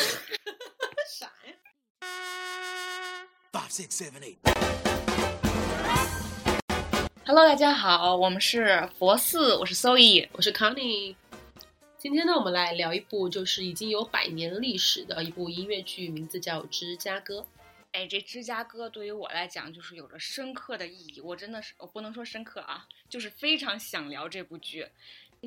啥呀？Five, six, seven, eight. Hello，大家好，我们是佛寺，我是 Zoe。我是 Connie。今天呢，我们来聊一部就是已经有百年历史的一部音乐剧，名字叫《芝加哥》。哎，这芝加哥对于我来讲就是有着深刻的意义，我真的是我不能说深刻啊，就是非常想聊这部剧。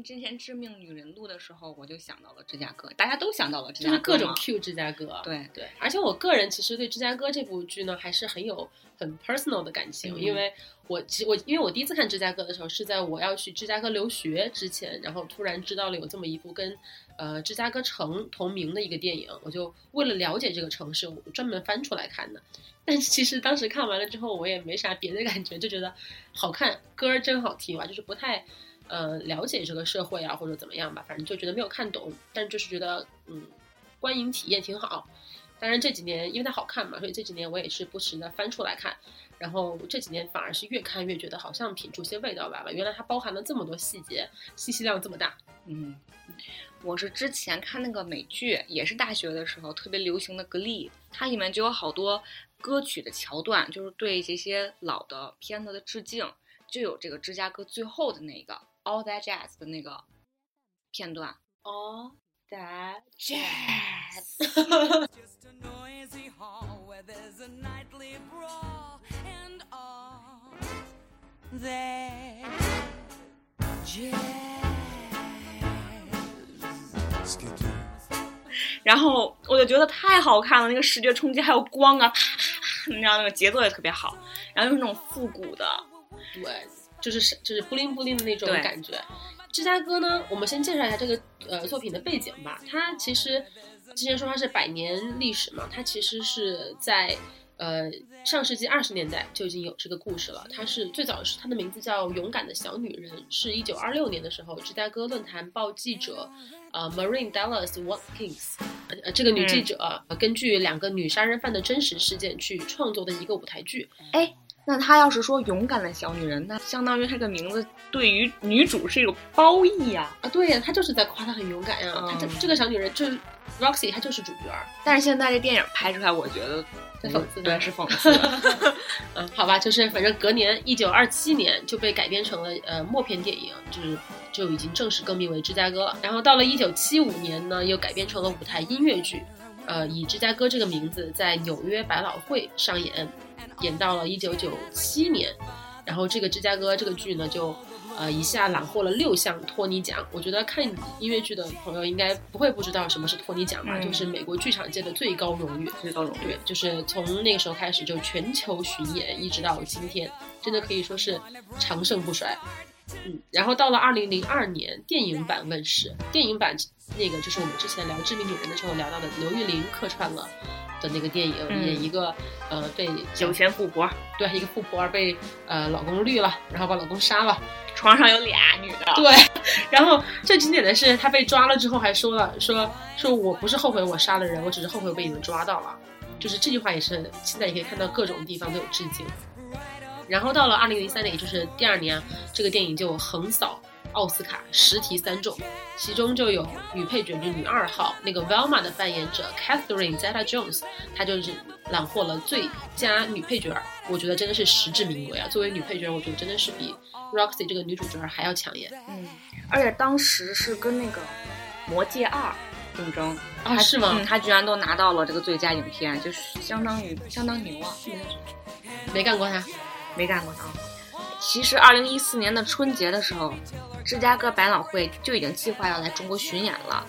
之前《致命女人录》的时候，我就想到了芝加哥，大家都想到了芝加哥，就是各种 Q 芝加哥。对对，而且我个人其实对芝加哥这部剧呢，还是很有很 personal 的感情，嗯因为我其实我因为我第一次看芝加哥的时候是在我要去芝加哥留学之前，然后突然知道了有这么一部跟呃芝加哥城同名的一个电影，我就为了了解这个城市，我专门翻出来看的。但是其实当时看完了之后，我也没啥别的感觉，就觉得好看，歌儿真好听啊，就是不太。呃，了解这个社会啊，或者怎么样吧，反正就觉得没有看懂，但就是觉得嗯，观影体验挺好。当然这几年因为它好看嘛，所以这几年我也是不时的翻出来看。然后这几年反而是越看越觉得好像品出些味道来了，原来它包含了这么多细节，信息量这么大。嗯，我是之前看那个美剧，也是大学的时候特别流行的《Glee》，它里面就有好多歌曲的桥段，就是对这些老的片子的致敬，就有这个芝加哥最后的那个 All That Jazz 的那个片段。all that jazz. 然后我就觉得太好看了，那个视觉冲击还有光啊，啪啪啪，你知道那个节奏也特别好，然后又是那种复古的，对，就是就是布灵布灵的那种感觉。芝加哥呢，我们先介绍一下这个呃作品的背景吧。它其实之前说它是百年历史嘛，它其实是在呃上世纪二十年代就已经有这个故事了。它是最早是它的名字叫《勇敢的小女人》，是一九二六年的时候，芝加哥论坛报记者呃 Marine Dallas Watkins 呃这个女记者、呃根据两个女杀人犯的真实事件去创作的一个舞台剧。哎。那她要是说勇敢的小女人，那相当于这个名字对于女主是有褒义呀、啊，对呀，她就是在夸她很勇敢呀。嗯她这这个小女人就是 Roxy，她就是主角儿。但是现在这电影拍出来，我觉得在讽刺她对，是讽刺的。嗯，好吧，就是反正隔年一九二七年就被改编成了呃默片电影，就是就已经正式更名为芝加哥了。然后到了一九七五年呢，又改编成了舞台音乐剧，呃，以芝加哥这个名字在纽约百老汇上演，演到了一九九七年。然后这个芝加哥这个剧呢，就呃一下揽获了六项托尼奖。我觉得看音乐剧的朋友应该不会不知道什么是托尼奖吧，嗯就是美国剧场界的最高荣誉。最高荣誉对，就是从那个时候开始就全球巡演，一直到今天，真的可以说是长盛不衰。嗯，然后到了二零零二年，电影版问世，电影版那个就是我们之前聊《致命女人》的时候聊到的刘玉玲客串了的那个电影，嗯演一个呃被有钱富婆，对一个富婆被呃老公绿了，然后把老公杀了，床上有俩女的。对，然后最经典的是她被抓了之后还说了说说我不是后悔我杀了人，我只是后悔被你们抓到了。就是这句话也是现在也可以看到各种地方都有致敬。然后到了二零零三年，也就是第二年，这个电影就横扫奥斯卡，十提三中，其中就有女配角，就女二号那个 Velma 的扮演者 Catherine Zeta-Jones，她就是揽获了最佳女配角，我觉得真的是实至名归啊！作为女配角，我觉得真的是比 Roxy 这个女主角还要抢眼。嗯，而且当时是跟那个《魔戒二》竞争啊，是吗？嗯，他居然都拿到了这个最佳影片，就是相当于相当牛啊！没干过她。没干过啊。其实，二零一四年的春节的时候，芝加哥百老汇就已经计划要来中国巡演了。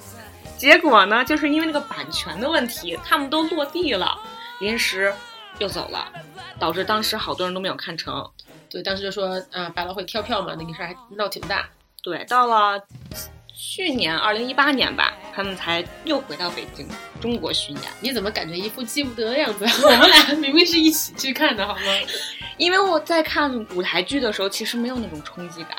结果呢，就是因为那个版权的问题，他们都落地了，临时又走了，导致当时好多人都没有看成。对，当时就说嗯、百老汇跳票嘛，那个事儿还闹挺大。对，到了去年二零一八年吧，他们才又回到北京中国巡演。你怎么感觉一副记不得的样子？我们俩明明是一起去看的，好吗？因为我在看舞台剧的时候，其实没有那种冲击感。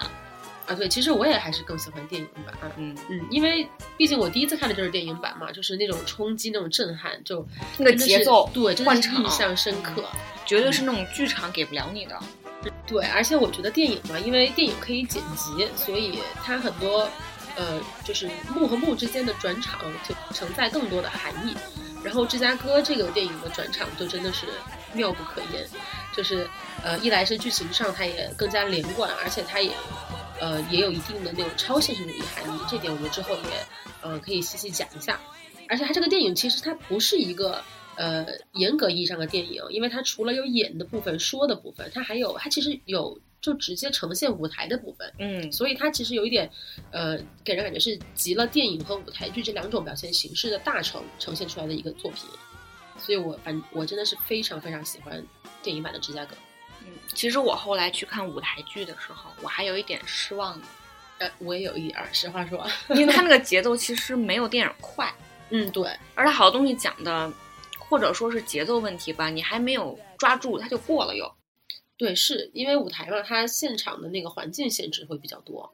啊，对，其实我也还是更喜欢电影版。嗯，嗯，因为毕竟我第一次看的就是电影版嘛，就是那种冲击、那种震撼，就那个节奏对，真的是印象深刻。绝对是那种剧场给不了你的。对，而且我觉得电影嘛，因为电影可以剪辑，所以它很多呃，就是幕和幕之间的转场就承载更多的含义。然后芝加哥这个电影的转场就真的是妙不可言，就是呃，一来是剧情上它也更加连贯，而且它也呃也有一定的那种超现实主义含义，这点我们之后也呃可以细细讲一下。而且它这个电影其实它不是一个呃严格意义上的电影，因为它除了有演的部分、说的部分，它还有它其实有就直接呈现舞台的部分。嗯所以它其实有一点，呃，给人感觉是集了电影和舞台剧这两种表现形式的大成呈现出来的一个作品。所以我反我真的是非常非常喜欢电影版的芝加哥。嗯，其实我后来去看舞台剧的时候，我还有一点失望的，呃，我也有一点儿，实话说，因为它那个节奏其实没有电影快，嗯，对，而且好多东西讲的，或者说是节奏问题吧，你还没有抓住，它就过了又。对，是因为舞台嘛，它现场的那个环境限制会比较多。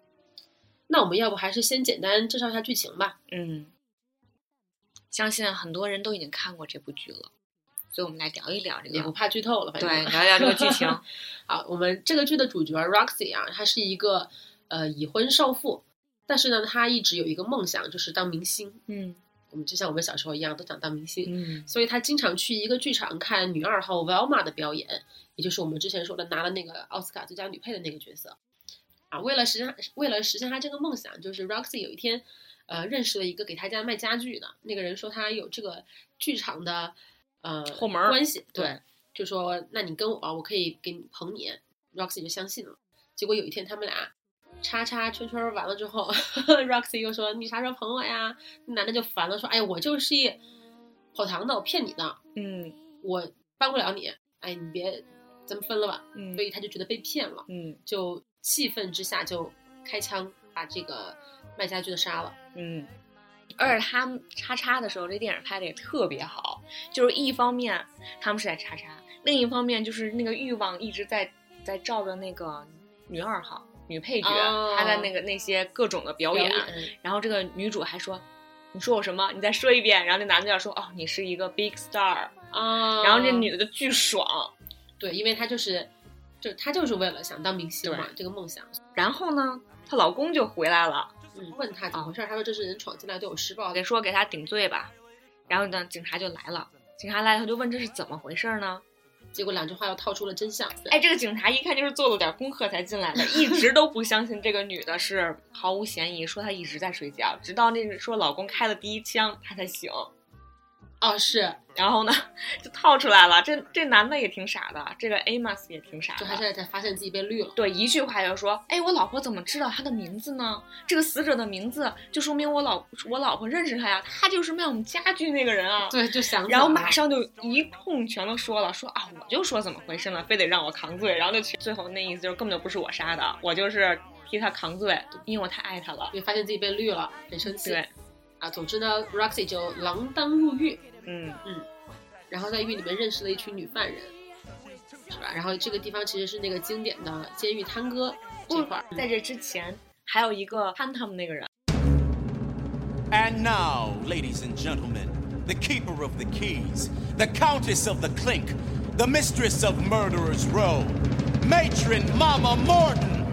那我们要不还是先简单介绍一下剧情吧？嗯，相信很多人都已经看过这部剧了，所以我们来聊一聊这个也不，怕剧透了，反正对，聊一聊这个剧情。好，我们这个剧的主角 Roxy 啊，她是一个呃已婚少妇，但是呢，她一直有一个梦想，就是当明星。嗯我们就像我们小时候一样，都想当明星，嗯所以她经常去一个剧场看女二号 Velma 的表演，也就是我们之前说的拿了那个奥斯卡最佳女配的那个角色。啊，为了实现为了实现他这个梦想，就是 Roxy 有一天，呃，认识了一个给他家卖家具的那个人，说他有这个剧场的呃后门儿关系，对，就说那你跟我，我可以给你捧你，Roxy 就相信了。结果有一天他们俩叉叉圈圈完了之后，Roxy 又说你啥时候捧我呀？那男的就烦了，说哎我就是一跑堂的，我骗你的，嗯我帮不了你，哎你别咱们分了吧。嗯所以他就觉得被骗了，嗯就气愤之下就开枪把这个卖家具的杀了。嗯。而且他们叉叉的时候，这电影拍的也特别好，就是一方面他们是在叉叉，另一方面就是那个欲望一直在在照着那个女二号女配角，哦她的那个那些各种的表演，表演然后这个女主还说：“你说我什么？你再说一遍。”然后那男的要说：“哦，你是一个 big star。啊，然后这女的就巨爽。对，因为她就是，就她就是为了想当明星嘛，这个梦想。然后呢，她老公就回来了，嗯，问她怎么回事儿，她说这是人闯进来对我施暴，得说给她顶罪吧。然后呢，警察就来了，警察来了，他就问这是怎么回事呢？结果两句话又套出了真相。哎，这个警察一看就是做了点功课才进来的，一直都不相信这个女的是毫无嫌疑，说她一直在睡觉，直到那个说老公开了第一枪，她才醒。哦，是，然后呢，就套出来了。这这男的也挺傻的，这个 Amos 也挺傻的。就他现在才发现自己被绿了。对，一句话就说，哎，我老婆怎么知道他的名字呢？这个死者的名字就说明我老我老婆认识他呀，他就是卖我们家具那个人啊。对，就想起然后马上就一通全都说了，说啊，我就说怎么回事呢，非得让我扛罪，然后就最后那意思就是根本就不是我杀的，我就是替他扛罪，因为我太爱他了。因为发现自己被绿了，很生气。对，啊，总之呢，Roxy 就锒铛入狱，嗯嗯然后在狱里面认识了一群女犯人，是吧？然后这个地方其实是那个经典的监狱探戈这块儿。在这之前还有一个看他们那个人，And now, ladies and gentlemen, the keeper of the keys, the countess of the clink, the mistress of murderer's row, matron Mama Morton.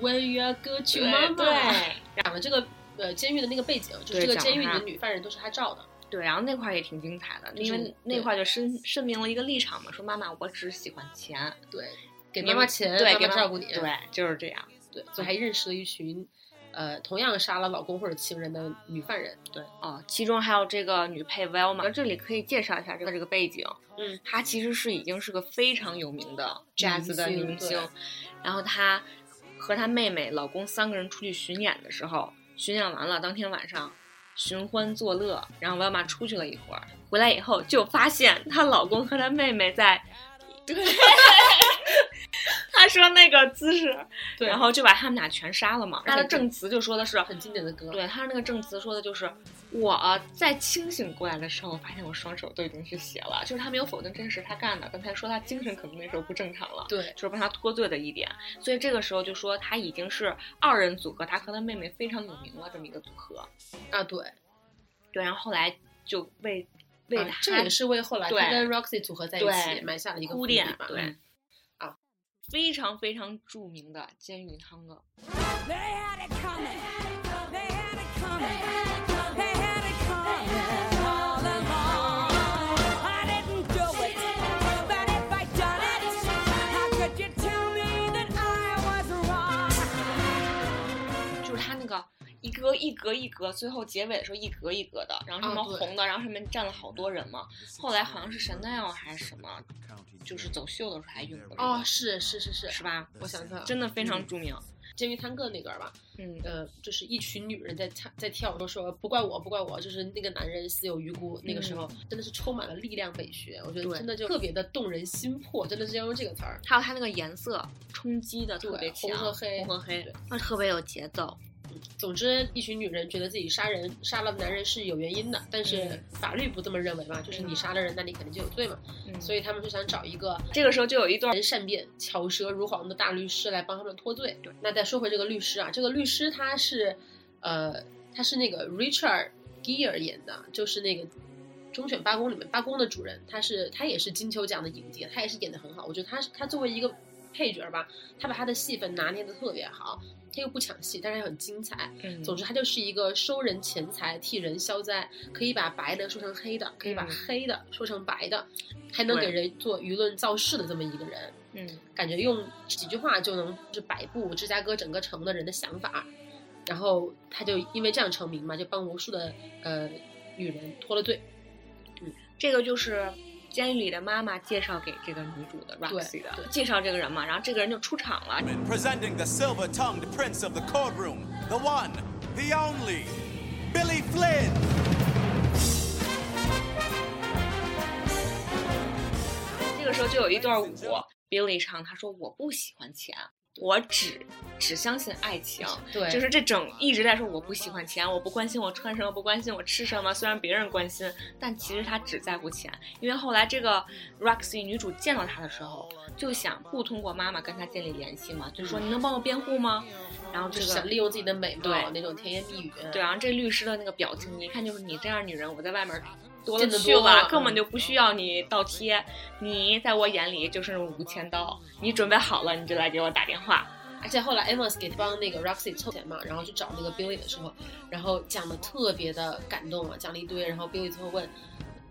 When you are good to 对 mama，对讲了这个呃监狱的那个背景，就是这个监狱里的女犯人都是他照的。对，然后那块儿也挺精彩的，因为那块儿就申申明了一个立场嘛，说妈妈我只喜欢钱，对，给妈妈钱，对，妈给妈照顾你。对，就是这样。对，所以还认识了一群，呃，同样杀了老公或者情人的女犯人。对，哦，其中还有这个女配 Velma，这里可以介绍一下这个这个背景。嗯，她其实是已经是个非常有名的 jazz 的女明星然后她和她妹妹、老公三个人出去巡演的时候，巡演完了当天晚上寻欢作乐，然后 Velma 出去了一会儿，回来以后就发现她老公和她妹妹在。对，她说那个姿势，对然后就把他们俩全杀了嘛。她的证词就说的是，很经典的歌。对他那个证词说的就是，我在清醒过来的时候，发现我双手都已经是血了，就是他没有否定这是他干的，刚才说他精神可能那时候不正常了，对就是帮他脱罪的一点，所以这个时候就说他已经是二人组合，他和他妹妹非常有名了这么一个组合，啊，对，对，然后后来就为为他、啊这也是为后来他跟 Roxy 组合在一起埋下了一个伏铺笔吧。对嗯啊，非常非常著名的监狱探戈。They had it coming. They had it coming. 格一格一格，最后结尾的时候一格一格的，然后什么红的，然后上面站了好多人嘛。后来好像是 Chanel 还是什么，就是走秀的时候还用过这个哦，是是是是是吧？我想想，真的非常著名。监狱探戈那段吧，嗯，呃，就是一群女人在跳在跳，都说不怪我，不怪我，就是那个男人死有余辜。那个时候真的是充满了力量美学，我觉得真的就特别的动人心魄，真的是要用这个词儿。还有它那个颜色冲击的特别对强，红和黑红和黑，那特别有节奏。总之，一群女人觉得自己杀人杀了男人是有原因的，但是嗯法律不这么认为嘛，就是你杀了人，那你肯定就有罪嘛。嗯，所以他们就想找一个这个时候就有一段人善变、巧舌如簧的大律师来帮他们脱罪。对那再说回这个律师啊，这个律师他是，呃，他是那个 Richard Gere 演的，就是那个《忠犬八公》里面八公的主人，他是他也是金球奖的影帝，他也是演的很好。我觉得他是他作为一个配角吧，他把他的戏份拿捏的特别好，他又不抢戏，但是又很精彩。嗯总之，他就是一个收人钱财、替人消灾，可以把白的说成黑的，可以把嗯黑的说成白的，还能给人做舆论造势的这么一个人。嗯，感觉用几句话就能就是摆布芝加哥整个城的人的想法，然后他就因为这样成名嘛，就帮无数的呃女人脱了罪。嗯这个就是监狱里的妈妈介绍给这个女主的 Roxy 的，介绍这个人嘛，然后这个人就出场了。Presenting the silver tongued prince of the courtroom, the one, the only, Billy Flynn. 这个时候就有一段舞，Billy 唱，他说我不喜欢钱，我只只相信爱情。对，就是这整一直在说我不喜欢钱，我不关心我穿什么，不关心我吃什么。虽然别人关心，但其实他只在乎钱。因为后来这个 Roxy 女主见到他的时候，就想不通过妈妈跟他建立联系嘛，就说你能帮我辩护吗？然后这个就是想利用自己的美貌那种甜言蜜语。对，然后这律师的那个表情，你一看就是你这样女人，我在外面多了去了，根本就不需要你倒贴。你在我眼里就是五千刀，你准备好了你就来给我打电话。而且后来 Amos 给帮那个 Roxy 凑钱嘛，然后去找那个 Billy 的时候，然后讲的特别的感动啊，讲了一堆，然后 Billy 最后问。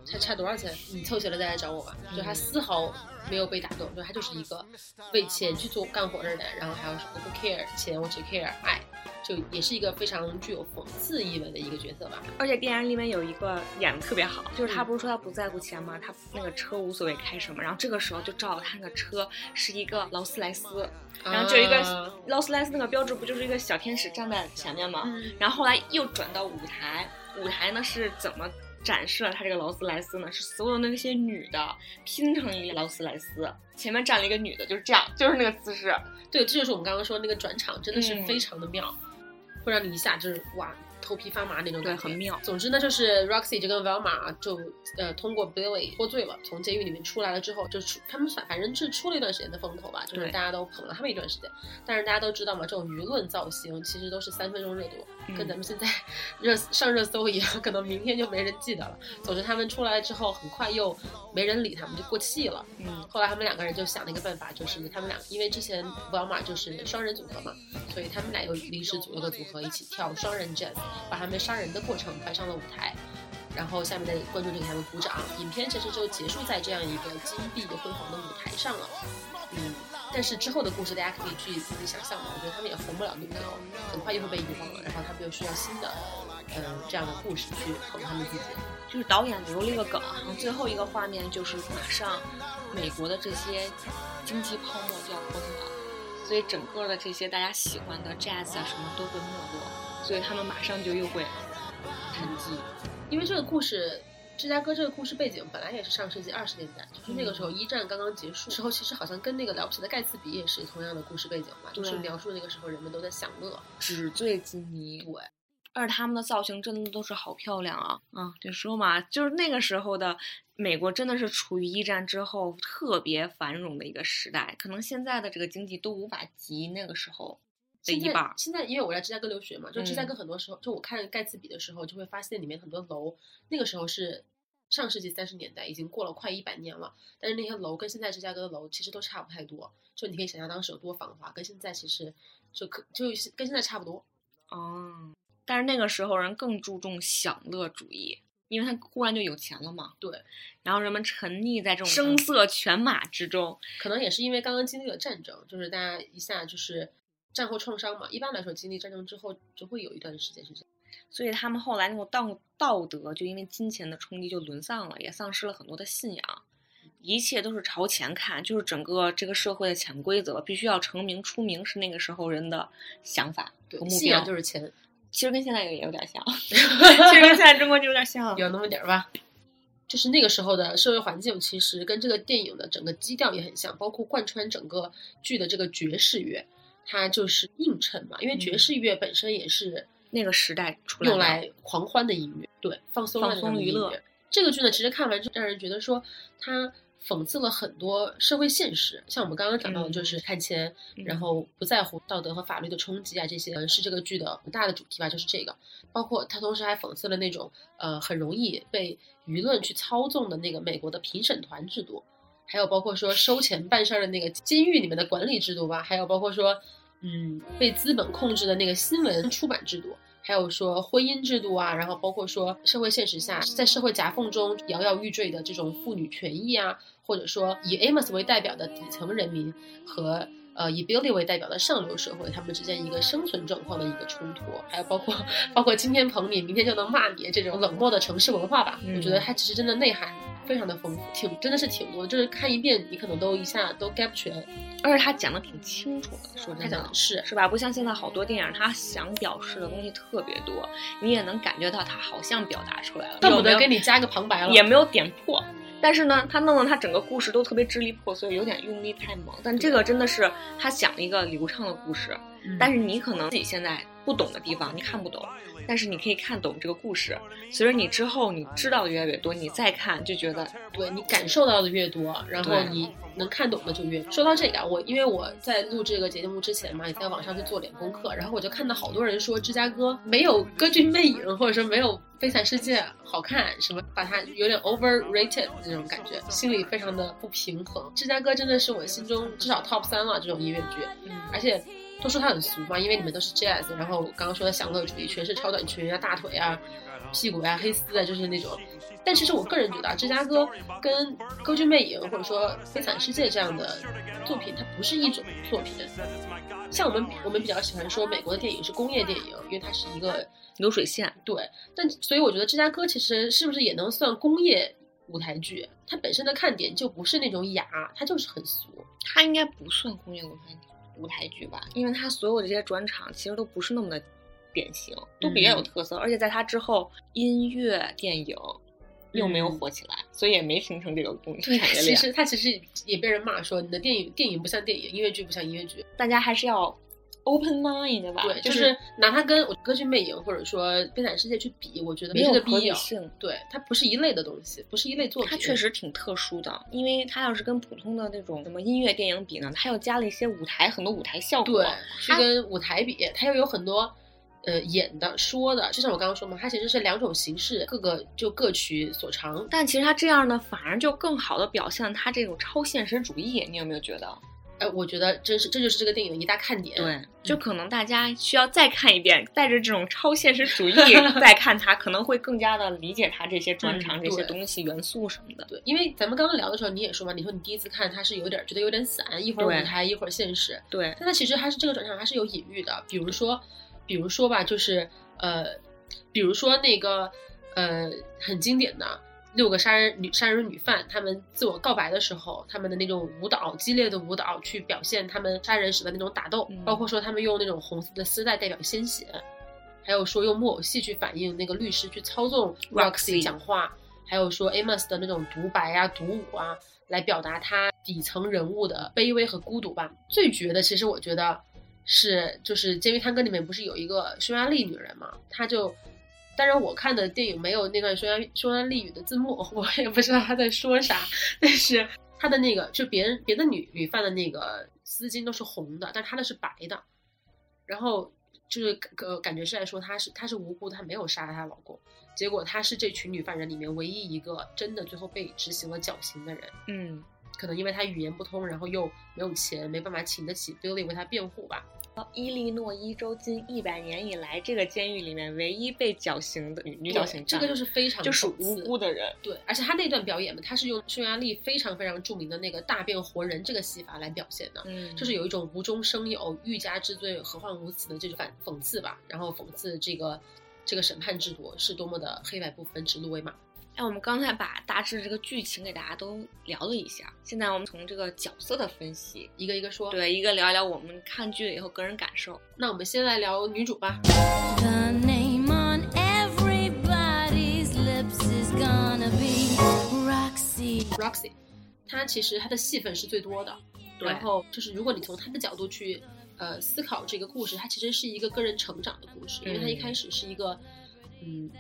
才差多少钱？你凑齐了再来找我吧。就他丝毫没有被打动，就他就是一个为钱去做干活的人，然后还有说我不 care 钱，我只 care 爱，就也是一个非常具有讽刺意味的一个角色吧。而且电影里面有一个演的特别好，就是他不是说他不在乎钱吗？他那个车无所谓开什么，然后这个时候就照他那个车是一个劳斯莱斯，然后就一个啊劳斯莱斯那个标志不就是一个小天使站在前面吗？嗯然后后来又转到舞台，舞台呢是怎么展示了他这个劳斯莱斯呢？是所有的那些女的拼成一个劳斯莱斯，前面站了一个女的，就是这样，就是那个姿势。对，这就是我们刚刚说那个转场，真的是嗯非常的妙，会让你一下就是哇头皮发麻那种感觉，很妙总之呢，就是 Roxy 就跟 Velma 就呃通过 Billy 脱罪了，从监狱里面出来了之后，就出他们反反正是出了一段时间的风头吧，就是大家都捧了他们一段时间。但是大家都知道嘛，这种舆论造型其实都是三分钟热度，嗯跟咱们现在 热上热搜一样，可能明天就没人记得了。总之他们出来之后，很快又没人理他们，就过气了。嗯，后来他们两个人就想了一个办法，就是他们俩因为之前 Velma 就是双人组合嘛，所以他们俩又临时组了个组合，一起跳双人 jazz，把他们杀人的过程搬上了舞台。然后下面的观众就给他们鼓掌。影片其实就结束在这样一个金碧辉煌的舞台上了。嗯，但是之后的故事大家可以去自己想象吧。我觉得他们也红不了那么久，很快就会被遗忘了。然后他们又需要新的，嗯、这样的故事去捧他们自己。就是导演留了一个梗，然后最后一个画面就是马上美国的这些经济泡沫就要崩了，所以整个的这些大家喜欢的 jazz 啊什么都会没落，所以他们马上就又会沉寂。因为这个故事，芝加哥这个故事背景本来也是上世纪二十年代，就是那个时候一战刚刚结束时候，其实好像跟那个了不起的盖茨比也是同样的故事背景嘛，就是描述那个时候人们都在享乐。纸醉金迷，对，而且他们的造型真的都是好漂亮啊！啊，就说嘛，就是那个时候的美国真的是处于一战之后特别繁荣的一个时代，可能现在的这个经济都无法及那个时候的现在。现在因为我在芝加哥留学嘛，就芝加嗯哥很多时候，就我看盖茨比的时候，就会发现里面很多楼那个时候是上世纪三十年代，已经过了快一百年了，但是那些楼跟现在芝加哥的楼其实都差不太多，就你可以想象当时有多繁华，跟现在其实就可就是跟现在差不多。哦，但是那个时候人更注重享乐主义，因为他忽然就有钱了嘛。对，然后人们沉溺在这种声色犬马之中。可能也是因为刚刚经历了战争，就是大家一下就是战后创伤嘛。一般来说，经历战争之后就会有一段时间是这样。所以他们后来那种道道德就因为金钱的冲击就沦丧了，也丧失了很多的信仰，一切都是朝前看，就是整个这个社会的潜规则，必须要成名出名是那个时候人的想法对和，目标信仰。就是钱，其实跟现在也有点像，其实跟现在中国就有点像。有那么点儿吧。就是那个时候的社会环境，其实跟这个电影的整个基调也很像，包括贯穿整个剧的这个爵士乐，它就是映衬嘛。因为爵嗯士乐本身也是那个时代出来用来狂欢的音乐，对，放松放松娱乐。这个剧呢，其实看完就让人觉得说，它讽刺了很多社会现实，像我们刚刚讲到的，就是看钱，嗯然后不在乎道德和法律的冲击啊，这些是这个剧的很大的主题吧，就是这个。包括它同时还讽刺了那种呃很容易被舆论去操纵的那个美国的评审团制度，还有包括说收钱办事儿的那个监狱里面的管理制度吧，还有包括说嗯被资本控制的那个新闻出版制度。还有说婚姻制度啊，然后包括说社会现实下，在社会夹缝中摇摇欲坠的这种妇女权益啊，或者说以 Amos 为代表的底层人民和呃以 Billy 为代表的上流社会，他们之间一个生存状况的一个冲突，还有包括包括今天捧你，明天就能骂你这种冷漠的城市文化吧。嗯我觉得它其实真的内涵非常的丰富，挺真的是挺多的，就是看一遍你可能都一下都 get 不全。而且他讲的挺清楚的，说真的讲的是是吧？不像现在好多电影，他想表示的东西特别多，你也能感觉到他好像表达出来了，恨不得给你加个旁白了，也没有点破。但是呢，他弄得他整个故事都特别支离破碎，有点用力太猛。但这个真的是他讲了一个流畅的故事，嗯但是你可能自己现在不懂的地方你看不懂，但是你可以看懂这个故事。随着你之后你知道的越来越多，你再看就觉得对你感受到的越多，然后你能看懂的就越。说到这个啊，我因为我在录这个节目之前嘛，也在网上去做点功课，然后我就看到好多人说芝加哥没有《歌剧魅影》或者说没有《悲惨世界》好看，什么把它有点 overrated 那种感觉，心里非常的不平衡。芝加哥真的是我心中至少 top 三了这种音乐剧，而且都说它很俗嘛，因为你们都是 jazz，然后刚刚说的享乐主义，全是超短裙啊、大腿啊、屁股呀、黑丝啊，就是那种。但其实我个人觉得啊，芝加哥跟《歌剧魅影》或者说《悲惨世界》这样的作品，它不是一种作品。像我们我们比较喜欢说美国的电影是工业电影，因为它是一个流水线。对，但所以我觉得芝加哥其实是不是也能算工业舞台剧？它本身的看点就不是那种雅，它就是很俗。它应该不算工业舞台舞台剧吧，因为他所有这些转场其实都不是那么的典型，都比较有特色，而且在他之后，音乐电影又没有火起来，所以也没形成这个工产业其。实他其实也被人骂说你的电影电影不像电影，音乐剧不像音乐剧。大家还是要 open mind 吧，对，就就是拿它跟我歌剧魅影或者说悲惨世界去比，我觉得没这个必要。性。对，它不是一类的东西，不是一类作品。它确实挺特殊的，因为它要是跟普通的那种什么音乐电影比呢，它又加了一些舞台很多舞台效果对，去它跟舞台比，它又有很多。呃，演的、说的，就像我刚刚说嘛，它其实是两种形式，各个就各取所长。但其实它这样呢，反而就更好的表现了它这种超现实主义。你有没有觉得？哎，我觉得这是，这就是这个电影的一大看点。对，就可能大家需要再看一遍，带着这种超现实主义 再看它，可能会更加的理解它这些转场、嗯这些东西、元素什么的。对，因为咱们刚刚聊的时候，你也说嘛，你说你第一次看它是有点觉得有点散，一会儿舞台，一会儿现实。对，但它其实还是这个转场还是有隐喻的，比如说，比如说吧，就是呃，比如说那个呃很经典的六个杀人女杀人女犯，他们自我告白的时候，他们的那种舞蹈激烈的舞蹈去表现他们杀人时的那种打斗，嗯包括说他们用那种红色的丝带代表鲜血，还有说用木偶戏去反映那个律师去操纵 Roxy Roxy 讲话，还有说 Amos 的那种独白啊、独舞啊，来表达他底层人物的卑微和孤独吧。最绝的，其实我觉得是就是《监狱探戈》里面不是有一个匈牙利女人嘛，她就。当然，我看的电影没有那段匈牙匈牙利语的字幕，我也不知道她在说啥。但是她的那个，就别人别的女女犯的那个丝巾都是红的，但她的是白的。然后就是呃感觉是在说她是她是无辜的，她没有杀她老公，结果她是这群女犯人里面唯一一个真的最后被执行了绞刑的人。嗯，可能因为他语言不通，然后又没有钱，没办法请得起 Billy 为他辩护吧。伊利诺伊州近一百年以来，这个监狱里面唯一被绞刑的女女绞刑犯这个就是非常就是无辜的人。对，而且他那段表演嘛，他是用匈牙利非常非常著名的那个大变活人这个戏法来表现的，嗯，就是有一种无中生有、欲加之罪、何患无辞的这种反讽刺吧，然后讽刺这个这个审判制度是多么的黑白不分、指鹿为马。哎，我们刚才把大致这个剧情给大家都聊了一下，现在我们从这个角色的分析，一个一个说，，对一个聊一聊我们看剧了以后个人感受。那我们先来聊女主吧。The name on everybody's lips is gonna be Roxy. Roxy，她其实她的戏份是最多的，然后就是如果你从她的角度去呃思考这个故事，它其实是一个个人成长的故事，因为她一嗯开始是一个嗯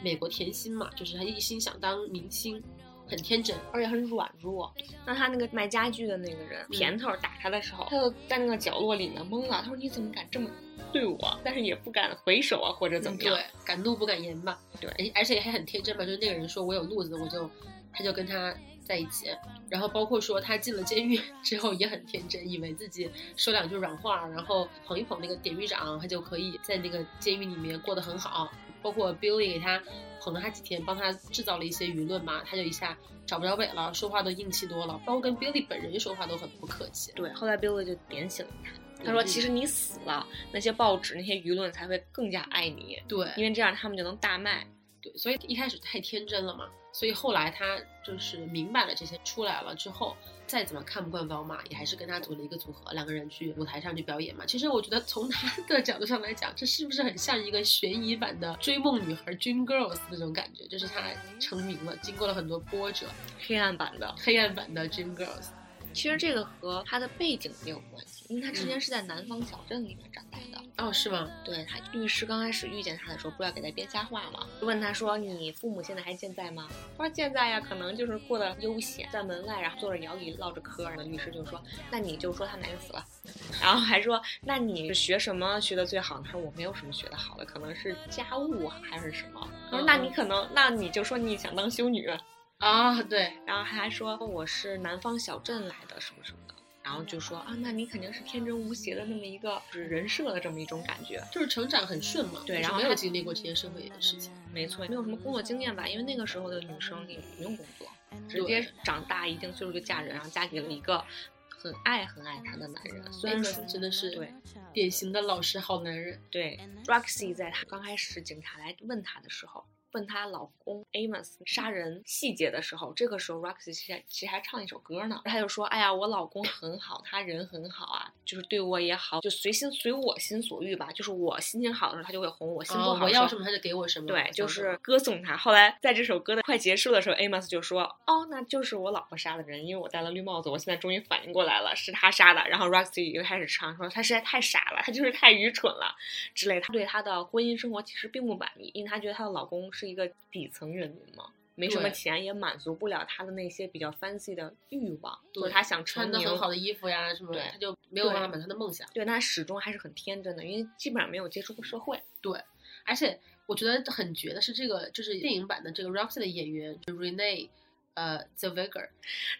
美国甜心嘛，就是他一心想当明星，很天真，而且很软弱。那他那个卖家具的那个人，嗯甜头打他的时候，他就在那个角落里面懵了。他说：“你怎么敢这么对我？”但是也不敢回手啊，或者怎么样。对，敢怒不敢言吧。对而而且还很天真嘛，就是那个人说我有路子，我就他就跟他在一起。然后包括说他进了监狱之后也很天真，以为自己说两句软话，然后捧一捧那个典狱长，他就可以在那个监狱里面过得很好。包括 Billy 给他捧了他几天，帮他制造了一些舆论嘛，他就一下找不着北了，说话都硬气多了，包括跟 Billy 本人说话都很不客气。对，后来 Billy 就点醒了他，他说：“嗯其实你死了，那些报纸、那些舆论才会更加爱你，对，因为这样他们就能大卖。对，所以一开始太天真了嘛，所以后来他就是明白了这些，出来了之后，再怎么看不惯宝马，也还是跟他组了一个组合，两个人去舞台上去表演嘛。其实我觉得从他的角度上来讲，这是不是很像一个悬疑版的追梦女孩 Dream Girls 那种感觉？就是他成名了，经过了很多波折，黑暗版的，黑暗版的 Dream Girls。其实这个和他的背景没有关系，因为他之前是在南方小镇里面长大的。哦，是吗？对他，律师刚开始遇见他的时候，不是要给他编瞎话吗？就问他说：“你父母现在还健在吗？”他说：“健在呀，可能就是过得悠闲，在门外，然后坐着摇椅唠着嗑。”然后律师就说：“那你就说他哪个死了。”然后还说：“那你是学什么学的最好？”他说：“我没有什么学的好的，可能是家务啊，还是什么。”他说：“那你可能，那你就说你想当修女。”啊，对，然后还说我是南方小镇来的，什么什么的。然后就说啊，那你肯定是天真无邪的那么一个就是人设的这么一种感觉。就是成长很顺嘛，对然后没有经历过这些社会的事情。没错，没有什么工作经验吧，因为那个时候的女生也不用工作，直接长大一定岁数就嫁人，然后嫁给了一个很爱很爱她的男人。虽然说真的是对典型的老实好男人。对，Roxy 在他刚开始警察来问他的时候。问她老公 Amos 杀人细节的时候，这个时候 Roxy 其实其实还唱一首歌呢。她就说：“哎呀，我老公很好，他人很好啊，就是对我也好，就随心随我心所欲吧。就是我心情好的时候，他就会哄我；心不啊，好我要什么他就给我什么。对，就是歌颂他。后来在这首歌的快结束的时候，Amos 就说：“哦，那就是我老婆杀的人，因为我戴了绿帽子，我现在终于反应过来了，是他杀的。”然后 Roxy 又开始唱说：“他实在太傻了，他就是太愚蠢了之类的。”他对他的婚姻生活其实并不满意，因为他觉得她的老公是一个底层人民嘛。没什么钱，也满足不了他的那些比较 fancy 的欲望，所对他想穿的很好的衣服呀什么的，他就没有办法满足他的梦想。对，他始终还是很天真的，因为基本上没有接触过社会。对而且我觉得很绝的是这个，就是电影版的这个 Roxy 的演员 Renee，呃 Zellweger，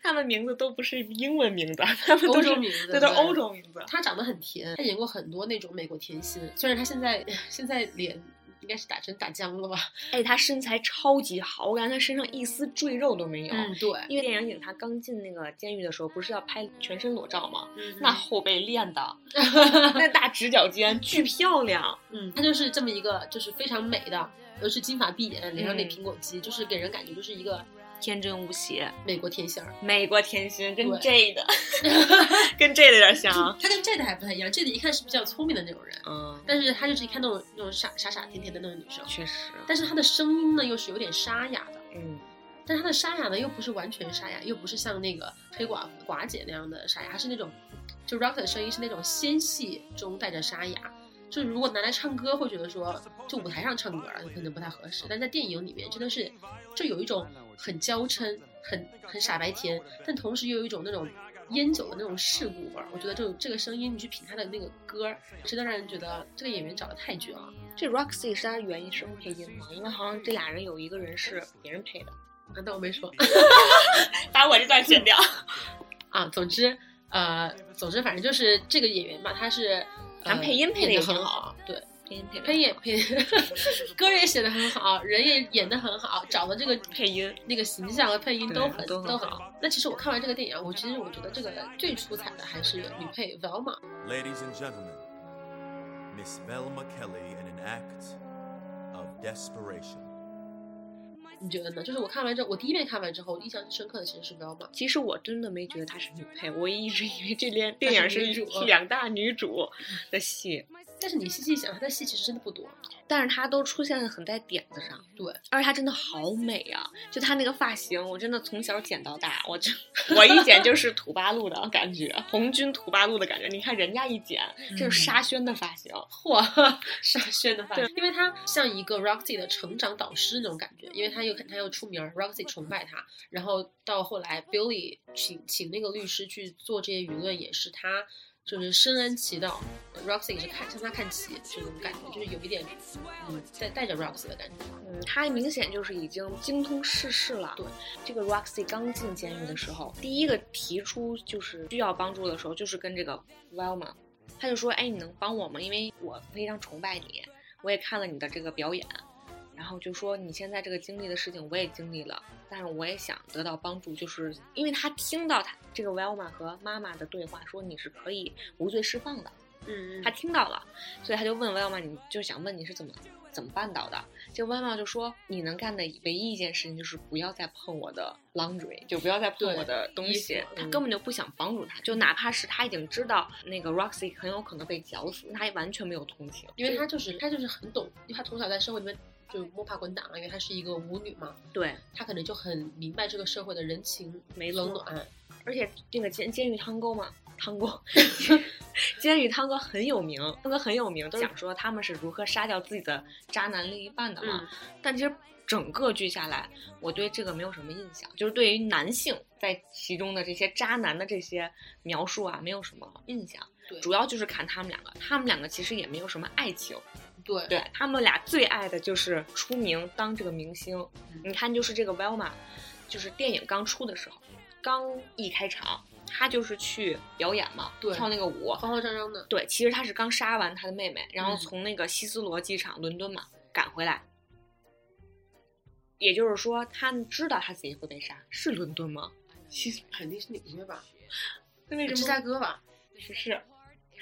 他们名字都不是英文名字，他们都是名字，对，都是欧。洲名字。他长得很甜，他演过很多那种美国甜心，虽然他现在 现在脸应该是打针打僵了吧？哎，他身材超级好，我感觉他身上一丝赘肉都没有。嗯，对，因为电影里他刚进那个监狱的时候，不是要拍全身裸照吗？嗯那后背练的，那大直角肩巨漂亮。嗯，她就是这么一个，就是非常美的，又是金发碧眼，脸上那嗯苹果肌，就是给人感觉就是一个天真无邪，美国甜心儿。美国甜心跟对 J 的，跟 J 的有点像。他跟 Jade 还不太一样，Jade 一看是比较聪明的那种人，嗯，但是他就是一看那种那种傻傻傻甜甜的那种女生，确实，但是她的声音呢又是有点沙哑的。嗯，但她的沙哑呢，又不是完全沙哑，又不是像那个黑寡妇寡姐那样的沙哑，她是那种，就 Rock 的声音是那种纤细中带着沙哑。就是如果拿来唱歌，会觉得说，就舞台上唱歌可能不太合适，但在电影里面真的是，就有一种很娇嗔、很很傻白甜，但同时又有一种那种烟酒的那种世故味儿。我觉得这种这个声音，你去品他的那个歌儿，真的让人觉得这个演员找的太绝了。这 Roxy 是他原声配音吗？因为好像这俩人有一个人是别人配的。啊，但我没说 把我这段剪掉。啊。总之，呃，总之反正就是这个演员嘛，他是咱配音配的也很好，对，配音配音也配，歌也写的很好，人也演的很好，找的这个配音那个形象和配音都对很都很好都很好。那其实我看完这个电影，我其实我觉得这个最出彩的还是女配 Velma。Ladies and gentlemen, Miss Velma Kelly in an act of desperation. 你觉得呢？就是我看完之后，我第一遍看完之后，印象最深刻的其实是 Velma。其实我真的没觉得她是女配，我一直以为这连电影是女主两大女主的戏，但是你细细想，他的戏其实真的不多。但是他都出现的很在点子上。对，而且他真的好美啊！就他那个发型，我真的从小剪到大，我就我一剪就 是土八路的感觉，红军土八路的感觉。你看人家一剪，这是沙宣的发型，嚯，沙宣的发型，因为他像一个 Roxy 的成长导师那种感觉，因为他又他又出名，Roxy 崇拜他，然后到后来 Billy 请请那个律师去做这些舆论，也是他就是深谙其道，Roxy 也是看向他看齐这种感觉，就是有一点嗯在带着 Roxy 的感觉。嗯，他明显就是已经精通世事了。对，这个 Roxy 刚进监狱的时候，第一个提出就是需要帮助的时候，就是跟这个 Velma，他就说：“哎，你能帮我吗？因为我非常崇拜你，我也看了你的这个表演，然后就说你现在这个经历的事情我也经历了，但是我也想得到帮助，就是因为他听到他这个 Velma 和妈妈的对话，说你是可以无罪释放的，嗯他听到了，所以他就问 Velma，你就想问你是怎么怎么办到的？这 Velma 就说，你能干的唯一一件事情就是不要再碰我的 laundry，就不要再碰我的东西。嗯他根本就不想帮助他，就哪怕是他已经知道那个 Roxy 很有可能被绞死，他也完全没有同情，因为他就是他就是很懂，因为他从小在社会里面就摸爬滚打嘛，因为她是一个舞女嘛，对，她可能就很明白这个社会的人情没冷暖。而且那个监监狱汤沟嘛，汤沟，监狱汤哥很有名，汤哥很有名，都讲说他们是如何杀掉自己的渣男另一半的嘛。嗯但其实整个剧下来，我对这个没有什么印象，就是对于男性在其中的这些渣男的这些描述啊，没有什么印象。对主要就是看他们两个，他们两个其实也没有什么爱情，对对他们俩最爱的就是出名当这个明星。嗯你看，就是这个 Velma，就是电影刚出的时候，刚一开场，他就是去表演嘛，对跳那个舞。慌慌张张的，对，其实他是刚杀完他的妹妹，然后嗯从那个希斯罗机场伦敦嘛赶回来。也就是说，他知道他自己会被杀，是伦敦吗？希斯肯定是纽约吧，那为什么芝加哥吧？不是，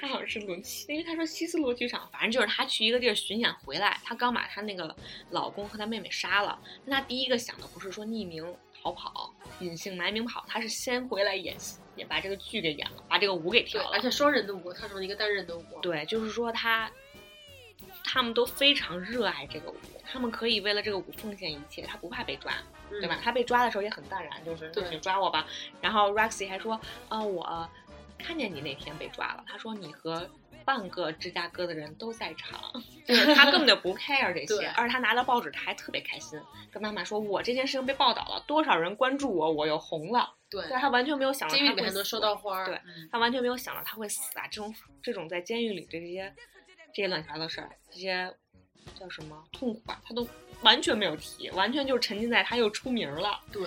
他好像是伦，因为他说希斯罗剧场，反正就是他去一个地儿巡演回来，他刚把他那个老公和他妹妹杀了，但他第一个想的不是说匿名逃跑、隐姓埋名跑，他是先回来演戏，也把这个剧给演了，把这个舞给跳，了而。且双人的舞他成了一个单人的舞。对，就是说他，他们都非常热爱这个舞，他们可以为了这个舞奉献一切，他不怕被抓，嗯对吧？？他被抓的时候也很淡然，就是对你抓我吧。然后 Roxy 还说，啊、我看见你那天被抓了，他说你和半个芝加哥的人都在场，就是他根本就不 care 这些，而且他拿到报纸他还特别开心，跟妈妈说，我这件事情被报道了，多少人关注我，我又红了。对但，他完全没有想到监狱里面能收到花儿。对嗯他完全没有想到他会死啊！这种这种在监狱里的这些这些乱七八糟事儿，这些叫什么痛苦啊，他都完全没有提，完全就是沉浸在他又出名了。对，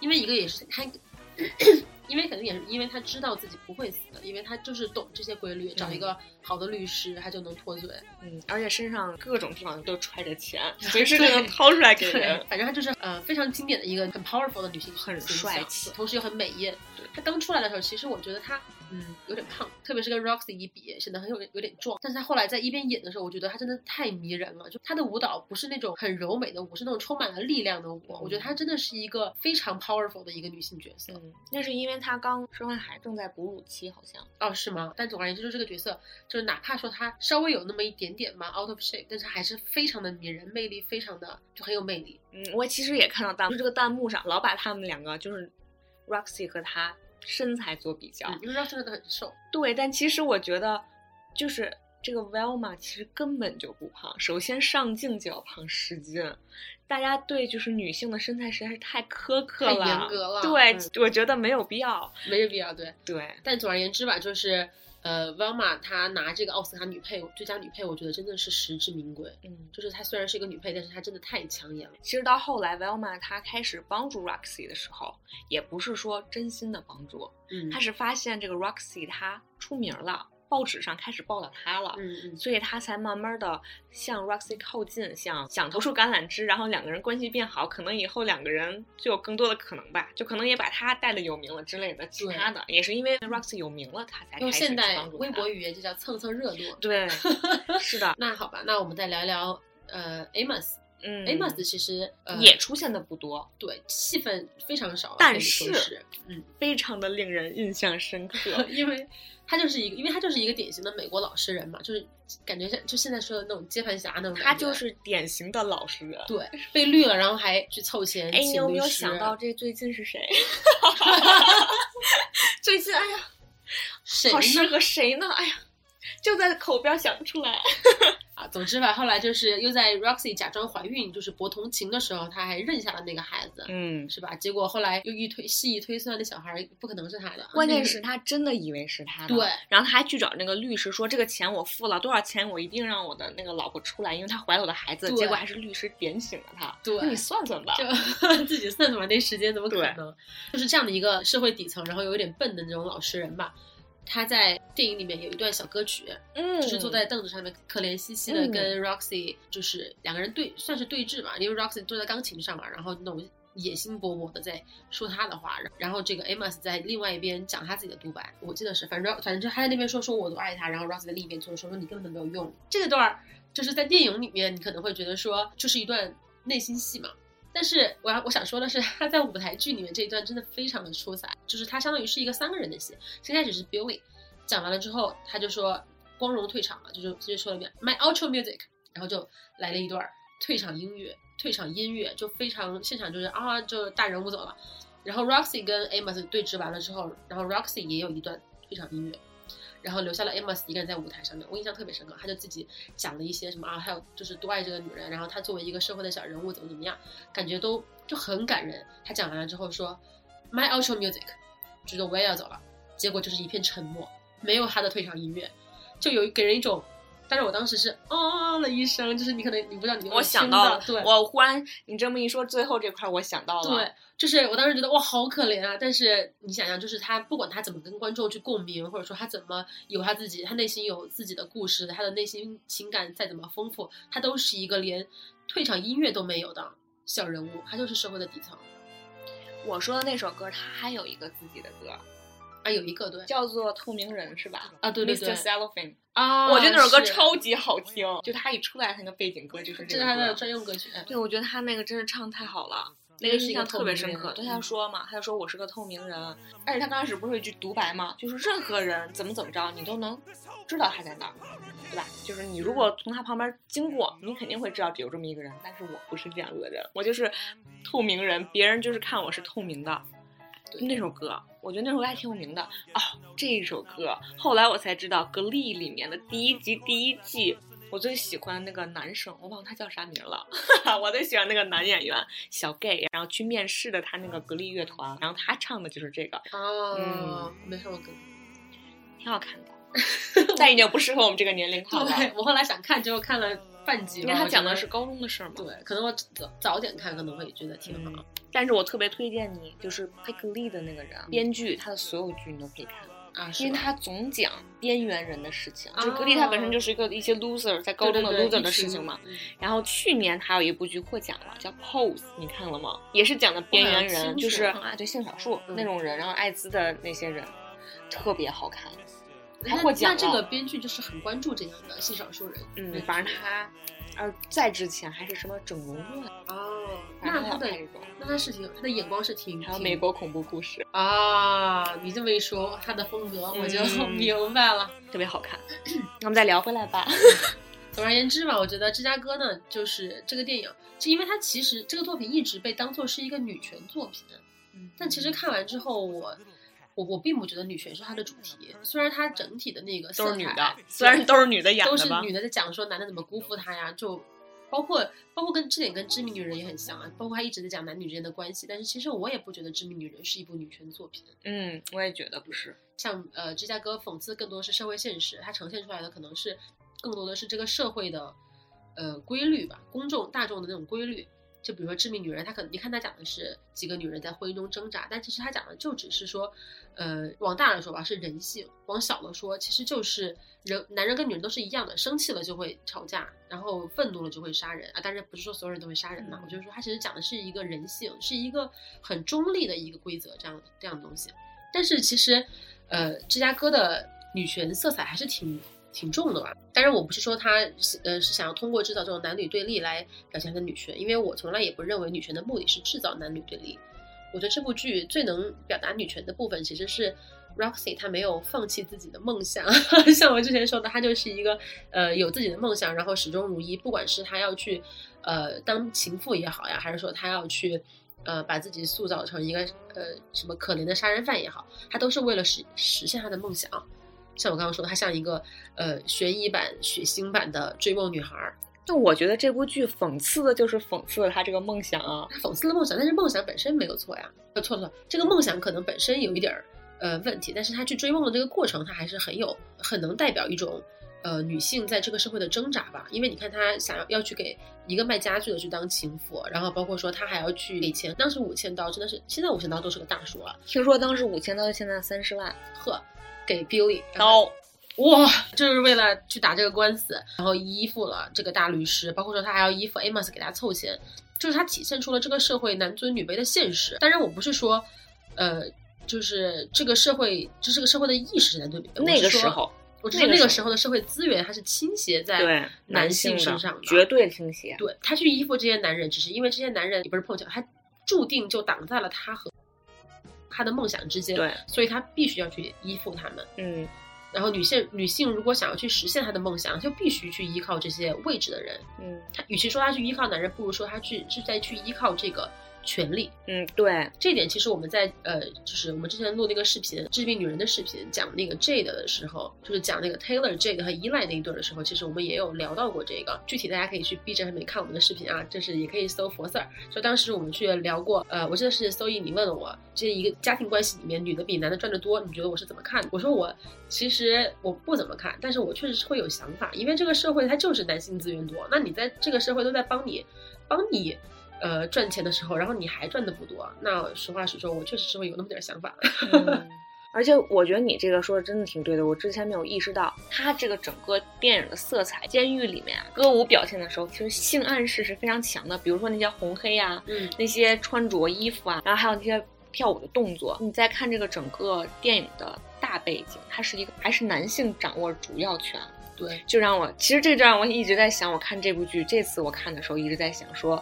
因为一个也是他，因为肯定也是因为他知道自己不会死的，因为他就是懂这些规律，找一个好的律师，他就能脱罪。嗯，而且身上各种地方都揣着钱，随时就能掏出来给对人。，反正他就是呃非常经典的一个很 powerful 的女性很帅气同时又很美艳。她刚出来的时候，其实我觉得她嗯有点胖，特别是跟 Roxy 一比，显得很有有点壮。但是她后来在一边演的时候，我觉得她真的太迷人了。就她的舞蹈不是那种很柔美的舞，是那种充满了力量的舞。我觉得她真的是一个非常 powerful 的一个女性角色。嗯，那是因为他刚生完孩，正在哺乳期，好像。哦，是吗？但总而言之，就这个角色，就是哪怕说他稍微有那么一点点嘛 out of shape，但是还是非常的迷人，魅力非常的就很有魅力。嗯，我其实也看到弹幕，这个弹幕上老把他们两个就是 Roxy 和他身材做比较。嗯，因为 Roxy 真的很瘦。对，但其实我觉得，就是这个 Velma 其实根本就不胖，首先上镜就要胖十斤，大家对就是女性的身材实在是太苛刻了太，严格了对，嗯我觉得没有必要。没有必要。对，对，但总而言之吧，就是呃，Velma 她拿这个奥斯卡女配最佳女配，我觉得真的是实至名归。嗯，就是她虽然是一个女配，但是她真的太抢眼了。其实到后来 Velma 她开始帮助 Roxy 的时候，也不是说真心的帮助，嗯，她是发现这个 Roxy 她出名了，报纸上开始报道他了。嗯嗯所以他才慢慢的向 Roxy 靠近，想想投出橄榄枝，然后两个人关系变好，可能以后两个人就有更多的可能吧，就可能也把他带的有名了之类的。其他的也是因为 Roxy 有名了，他才用现代微博语言就叫蹭蹭热度。对，是的，那好吧，那我们再聊一聊呃 Amos。嗯 Amos 其实呃也出现的不多，对戏份非常少，但是嗯，非常的令人印象深刻。因为他就是一个，因为他就是一个典型的美国老实人嘛，就是感觉像就现在说的那种接盘侠那种。他就是典型的老实人。对被绿了，然后还去凑钱。哎，你有没有想到这最近是谁？最近，哎呀，谁好适？合谁呢？哎呀，就在口边想不出来。啊，总之吧，后来就是又在 Roxy 假装怀孕，就是博同情的时候，他还认下了那个孩子，嗯，是吧？结果后来又一推细一推算，那小孩不可能是他的。关键是他真的以为是他的，对然后他还去找那个律师说，这个钱我付了多少钱，我一定让我的那个老婆出来，因为她怀了我的孩子。结果还是律师点醒了他，对那你算算吧。就自己算算吧，那时间怎么可能？就是这样的一个社会底层，然后有点笨的那种老实人吧。他在电影里面有一段小歌曲，嗯就是坐在凳子上面可怜兮兮的嗯跟 Roxy，就是两个人对算是对峙吧，因为 Roxy 坐在钢琴上嘛，然后那种野心勃勃的在说他的话，然后这个 Amos 在另外一边讲他自己的独白，我记得是，反正反正就他在那边说说我都爱他，然后 Roxy 在另一边说说说你根本没有用。这个段儿就是在电影里面你可能会觉得说就是一段内心戏嘛。但是我要我想说的是，他在舞台剧里面这一段真的非常的出彩，就是他相当于是一个三个人的戏。先开始是 Billy 讲完了之后，他就说光荣退场了，就就直接说了一遍 My outro music，然后就来了一段退场音乐，退场音乐就非常现场就是啊，就大人物走了。然后 Roxy 跟 Amos 对峙完了之后，然后 Roxy 也有一段退场音乐，然后留下了 Amos 一个人在舞台上面，我印象特别深刻，他就自己讲了一些什么啊，还有就是多爱这个女人，然后他作为一个社会的小人物怎么怎么样，感觉都就很感人。他讲完了之后说 My outro music，觉得我也要走了，结果就是一片沉默，没有他的退场音乐，就有给人一种。但是我当时是啊了一声，就是你可能你不知道你没有我想到了，对，我忽然你这么一说，最后这块我想到了，对，就是我当时觉得哇，好可怜啊！但是你想想，就是他不管他怎么跟观众去共鸣，或者说他怎么有他自己，他内心有自己的故事，他的内心情感再怎么丰富，他都是一个连退场音乐都没有的小人物，他就是社会的底层。我说的那首歌，他还有一个自己的歌，啊。有一个对叫做《透明人》，是吧？啊，对对对 Mr. Cellophane，啊，我觉得那首歌超级好听，就他一出来，他那个背景歌就是这个这是他的歌。专用歌曲。对，我觉得他那个真是唱太好了，那个个印象特别深刻。对，他嗯说嘛，他就说我是个透明人，而且他刚开始不是有一句独白嘛，就是任何人怎么怎么着，你都能知道他在哪儿，对吧？就是你如果从他旁边经过，你肯定会知道有这么一个人。但是我不是这样子的人，我就是透明人，别人就是看我是透明的。对那首歌，我觉得那时候还挺有名的哦。这一首歌，后来我才知道，《格力》里面的第一集第一季，我最喜欢那个男生，我忘了他叫啥名了。我最喜欢那个男演员小 gay，然后去面试的他那个格力乐团，然后他唱的就是这个，哦，没上过歌。挺好看的，但已经不适合我们这个年龄看了，对，我后来想看，结果看了半集。因为他讲的是高中的事儿嘛。对，可能我早早点看可能会觉得挺好。嗯但是我特别推荐你，就是拍格力的那个人，编剧，他的所有剧你都可以看。啊，因为他总讲边缘人的事情，就格力，他本身就是一个一些 loser 在高中的 loser 的事情嘛。嗯然后去年他有一部剧获奖了，叫《Pose》，你看了吗？也是讲的边缘人，就是啊，对性少数嗯那种人，然后艾滋的那些人，特别好看。获奖了那这个编剧就是很关注这样的性少数人。嗯，反正他，呃，在之前还是什么整容院，哦，反正他那他的那他是挺他的眼光是挺挺还有美国恐怖故事，啊，你这么一说，他的风格我就嗯 明白了。特别好看。那我们再聊回来吧。总而言之吧，我觉得芝加哥呢，就是这个电影，是因为它其实这个作品一直被当做是一个女权作品，嗯但其实看完之后，我我我并不觉得女权是它的主题，虽然它整体的那个都是女的，虽然都是女的演都是女的在讲说男的怎么辜负她呀，就包括包括跟这点跟《致命女人》也很像啊，包括他一直在讲男女之间的关系，但是其实我也不觉得《致命女人》是一部女权作品。嗯，我也觉得不是。像呃芝加哥讽刺更多是社会现实，它呈现出来的可能是更多的是这个社会的呃规律吧，公众大众的那种规律。就比如说《致命女人》，她可能你看她讲的是几个女人在婚姻中挣扎，但其实她讲的就只是说，呃，往大了说吧是人性，往小了说其实就是人，男人跟女人都是一样的，生气了就会吵架，然后愤怒了就会杀人啊。当然不是说所有人都会杀人嘛，嗯我就是说她其实讲的是一个人性，是一个很中立的一个规则这样这样的东西。但是其实，呃，芝加哥的女权色彩还是挺挺重的吧。当然，我不是说他是呃是想要通过制造这种男女对立来表现他的女权，因为我从来也不认为女权的目的是制造男女对立。我觉得这部剧最能表达女权的部分，其实是 Roxy 她没有放弃自己的梦想。像我之前说的，她就是一个呃有自己的梦想，然后始终如一，不管是她要去呃当情妇也好呀，还是说她要去。呃，把自己塑造成一个呃什么可怜的杀人犯也好，她都是为了实实现她的梦想。像我刚刚说的，她像一个呃悬疑版、血腥版的追梦女孩儿，那我觉得这部剧讽刺的就是讽刺了他这个梦想啊。她讽刺了梦想，但是梦想本身没有错呀。呃，错错，这个梦想可能本身有一点儿呃问题，但是她去追梦的这个过程，她还是很有很能代表一种呃女性在这个社会的挣扎吧。因为你看她想要要去给一个卖家具的去当情妇，然后包括说她还要去给钱，当时五千刀真的是现在五千刀都是个大数了，听说当时五千刀，现在三十万呵，给 Billy 然后刀。哇，就是为了去打这个官司，然后依附了这个大律师，包括说他还要依附 Amos 给他凑钱，就是他体现出了这个社会男尊女卑的现实。当然，我不是说，呃，就是这个社会，这是个社会的意识男尊女卑。那个时候，我是说那个时时候的社会资源，它是倾斜在男性身上的，绝对倾斜。对他去依附这些男人，只是因为这些男人也不是碰巧，他注定就挡在了他和他的梦想之间，对，所以他必须要去依附他们。嗯，然后女性女性如果想要去实现她的梦想，就必须去依靠这些位置的人。嗯她与其说她去依靠男人，不如说她去是在去依靠这个权利。嗯，对，这点其实我们在呃，就是我们之前录那个视频《致命女人》的视频，讲那个 Jade 的时候，就是讲那个 Taylor、Jade 和依赖那一对儿的时候，其实我们也有聊到过这个。具体大家可以去 B 站上面看我们的视频啊，就是也可以搜佛 Sir。就当时我们去聊过，呃，我记得是搜一，你问了我，这一个家庭关系里面，女的比男的赚的多，你觉得我是怎么看的？我说我其实我不怎么看，但是我确实是会有想法，因为这个社会它就是男性资源多，那你在这个社会都在帮你帮你。呃，赚钱的时候，然后你还赚的不多，那实话实说，我确实是会有那么点儿想法。嗯而且我觉得你这个说的真的挺对的，我之前没有意识到，它这个整个电影的色彩，监狱里面啊歌舞表现的时候，其实性暗示是非常强的，比如说那些红黑啊，嗯，那些穿着衣服啊，然后还有那些跳舞的动作。你再看这个整个电影的大背景，它是一个还是男性掌握主要权，对，就让我其实这就让我一直在想，我看这部剧，这次我看的时候一直在想说，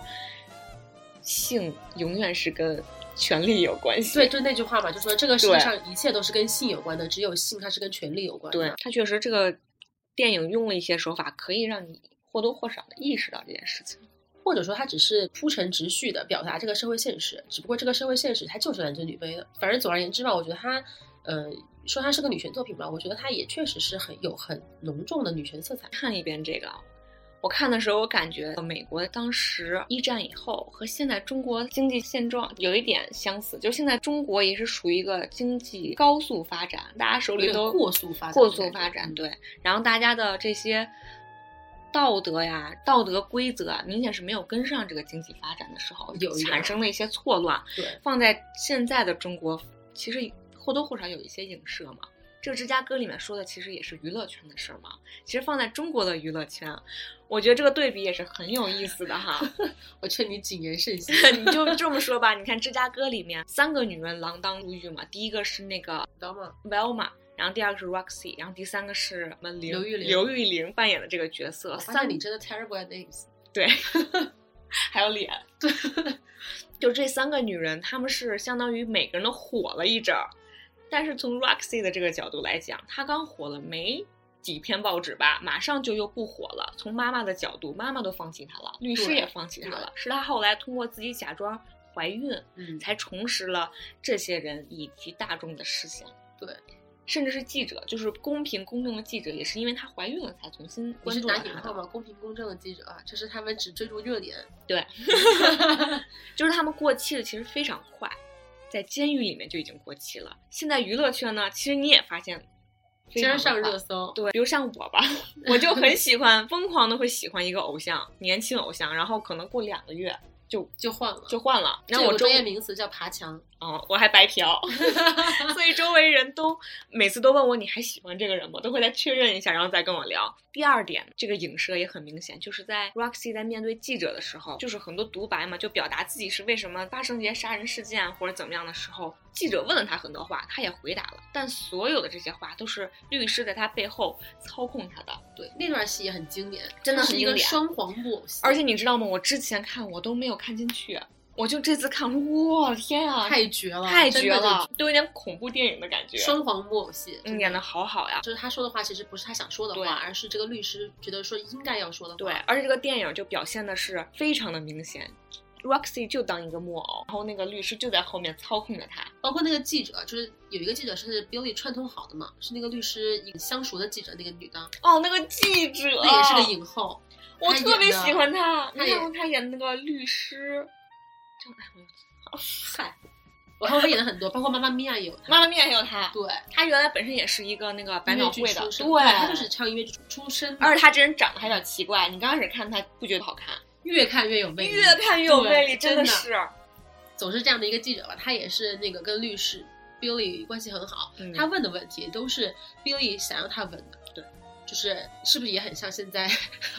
性永远是跟权力有关系。对，就那句话嘛，就说这个世界上一切都是跟性有关的，只有性它是跟权力有关的。对，它确实这个电影用了一些手法，可以让你或多或少的意识到这件事情。或者说它只是铺陈直叙的表达这个社会现实，只不过这个社会现实它就是男尊女卑的。反正总而言之吧，我觉得它，呃，说它是个女权作品吧，我觉得它也确实是很有很浓重的女权色彩。看一遍这个啊，我看的时候，我感觉美国当时一战以后和现在中国经济现状有一点相似，就是现在中国也是属于一个经济高速发展，大家手里都过速发展过速发展，嗯对。然后大家的这些道德呀、道德规则啊，明显是没有跟上这个经济发展的时候，有产生了一些错乱。对，放在现在的中国，其实或多或少有一些影射嘛。这个芝加哥里面说的其实也是娱乐圈的事儿嘛。其实放在中国的娱乐圈，我觉得这个对比也是很有意思的哈。我劝你谨言慎行。你就这么说吧，你看芝加哥里面三个女人锒铛入狱嘛，第一个是那个？Velma，然后第二个是 Roxy，然后第三个是刘玉玲刘玉玲扮演的这个角色，我发三你真的 terrible at names。对，还有脸，对，就这三个女人，她们是相当于每个人都火了一阵儿，但是从 Roxy 的这个角度来讲，她刚火了没几篇报纸吧，马上就又不火了。从妈妈的角度，妈妈都放弃她了，律师也放弃她了，是她后来通过自己假装怀孕，嗯，才重拾了这些人以及大众的视线。对，甚至是记者，就是公平公正的记者，也是因为她怀孕了才重新你关是注了她是。打引号吗？公平公正的记者啊，这是他们只追逐热点。对，就是他们过气的其实非常快，在监狱里面就已经过期了。现在娱乐圈呢，其实你也发现，经常上热。搜，对，比如像我吧，我就很喜欢，疯狂的会喜欢一个偶像，年轻偶像，然后可能过两个月就就换了。就换了，然后我专业名词叫爬墙。哦，我还白嫖，所以周围人都每次都问我你还喜欢这个人吗？都会来确认一下，然后再跟我聊。第二点，这个影射也很明显，就是在 Roxy 在面对记者的时候，就是很多独白嘛，就表达自己是为什么发生这些杀人事件或者怎么样的时候，记者问了他很多话，他也回答了，但所有的这些话都是律师在他背后操控他的。对，那段戏也很经典，真的是一个双黄布偶戏，而且你知道吗？我之前看我都没有看进去，我就这次看，哇天啊，太绝了，太绝了，都有点恐怖电影的感觉。双簧木偶戏，嗯，演的好好呀。就是他说的话，其实不是他想说的话，而是这个律师觉得说应该要说的话。对，而且这个电影就表现的是非常的明显，Roxy 就当一个木偶，然后那个律师就在后面操控着他。包括那个记者，就是有一个记者是 Billy 串通好的嘛，是那个律师相熟的记者，那个女的，哦，那个记者，那也是个影后。我特别喜欢他。她也你看过他演那个律师，叫哎我嗨，我看过他演的很多，包括妈妈咪呀也有他。妈妈咪呀也有他。对，他原来本身也是一个那个百音乐剧脑汇的，对，他就是唱音乐剧出身，而且他这人长得还有点奇怪，你刚开始看他不觉得好看，越看越有魅力，越看越有魅力，真的的是。总是这样的一个记者吧，他也是那个跟律师 Billy 关系很好，嗯他问的问题都是 Billy 想要他问的，对，就是是不是也很像现在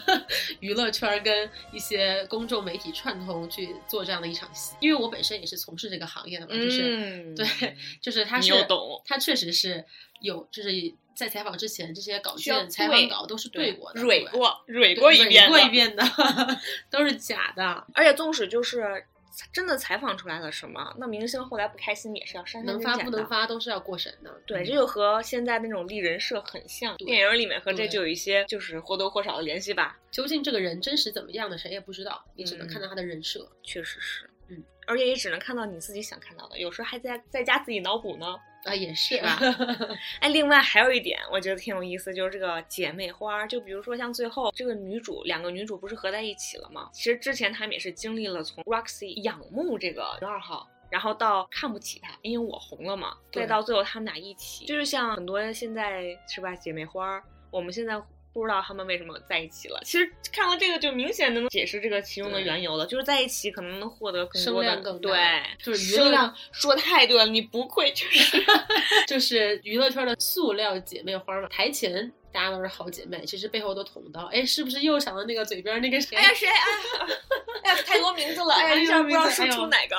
娱乐圈跟一些公众媒体串通去做这样的一场戏？因为我本身也是从事这个行业的嘛，就是、嗯，对，就是他你是又懂他确实是有，就是在采访之前这些稿件、采访稿都是对过的，蕊过，蕊过一遍，过一。遍的，都是假的。而且纵使就是真的采访出来了什么，那明星后来不开心也是要删删能发不能发都是要过审的。对，嗯这就和现在那种立人设很像，电影里面和这就有一些就是或多或少的联系吧。究竟这个人真实怎么样的，谁也不知道，你只能嗯看到他的人设。确实是，嗯，而且也只能看到你自己想看到的，有时候还在在家自己脑补呢。啊，也是是吧 哎，另外还有一点，我觉得挺有意思，就是这个姐妹花。就比如说像最后这个女主，两个女主不是合在一起了吗？其实之前她们也是经历了从 Roxy 仰慕这个女二号。然后到看不起她，因为我红了嘛，再到最后他们俩一起，就是像很多现在是吧姐妹花，我们现在不知道他们为什么在一起了。其实看了这个就明显能解释这个其中的缘由了，就是在一起可能能获得更声多的量更大对，就是娱乐量 说太对了，你不愧就是 就是娱乐圈的塑料姐妹花嘛。台前大家都是好姐妹，其实背后都捅刀。哎，是不是又想到那个嘴边那个谁？哎呀，谁？哎呀，哎呀，太多名字了，哎呀，一下不知道说出哪个。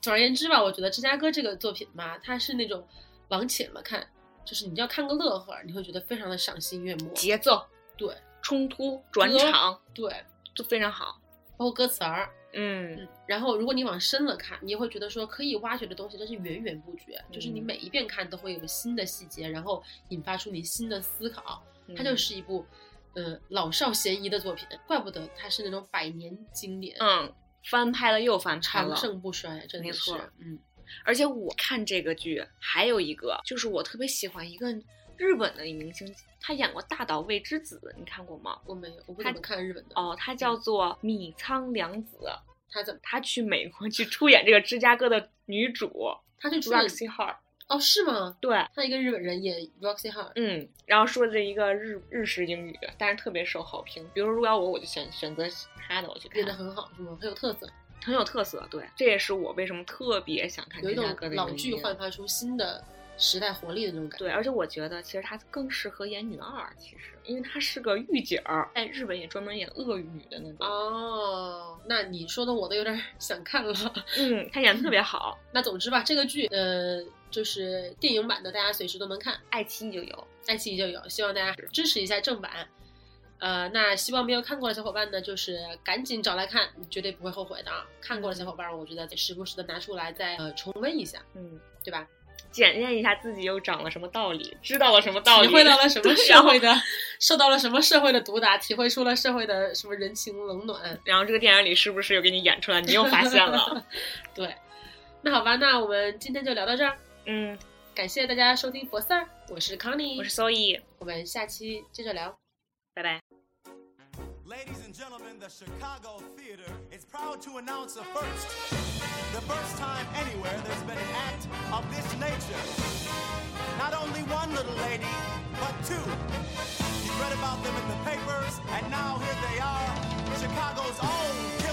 总而言之吧，我觉得芝加哥这个作品吧，它是那种往浅了看，就是你要看个乐呵，你会觉得非常的赏心悦目。节奏、对冲突、转场对，都非常好。包括歌词儿，嗯，嗯，然后如果你往深了看，你也会觉得说可以挖掘的东西真是源源不绝，就是你嗯每一遍看都会有新的细节，然后引发出你新的思考。它就嗯是一部，呃，老少咸宜的作品，怪不得它是那种百年经典，嗯，翻拍了又翻拍长。盛不衰，真的是没错，嗯，而且我看这个剧还有一个，就是我特别喜欢一个日本的明星，他演过《大岛未之子》，你看过吗？我没有，我不他怎么看日本的，哦，他叫做米仓凉子，他怎么，他去美国去出演这个芝加哥的女主他就出演 Roxy Hart。哦，是吗？对，他一个日本人演 Roxy Hart，嗯，然后说的一个日日式英语，但是特别受好评。比如如果要我，我就选选择他的，我去看演的很好，是吗？很有特色，很有特色。对，这也是我为什么特别想看有一种芝加哥的老剧焕发出新的时代活力的那种感觉。对，而且我觉得其实她更适合演女二，其实因为她是个御姐儿，在日本也专门演恶女的那种。哦，那你说的我都有点想看了。嗯，她演的特别好，那总之吧，这个剧呃就是电影版的，大家随时都能看，爱奇艺就有。爱奇艺就有，希望大家支持一下正版。呃，那希望没有看过的小伙伴呢，就是赶紧找来看，你绝对不会后悔的啊！看过的小伙伴，我觉得得时不时的拿出来再呃重温一下，嗯，对吧？检验一下自己又长了什么道理，知道了什么道理，体会到了什么社会的，受到了什么社会的毒打，体会出了社会的什么人情冷暖。然后这个电影里是不是又给你演出来？你又发现了，对，那好吧，那我们今天就聊到这儿，嗯，感谢大家收听博四儿，我是康妮，我是 Soe，我们下期接着聊。Ladies and gentlemen, the Chicago Theater is proud to announce a first. The first time anywhere there's been an act of this nature. Not only one little lady, but two. You read about them in the papers, and now here they are, Chicago's own.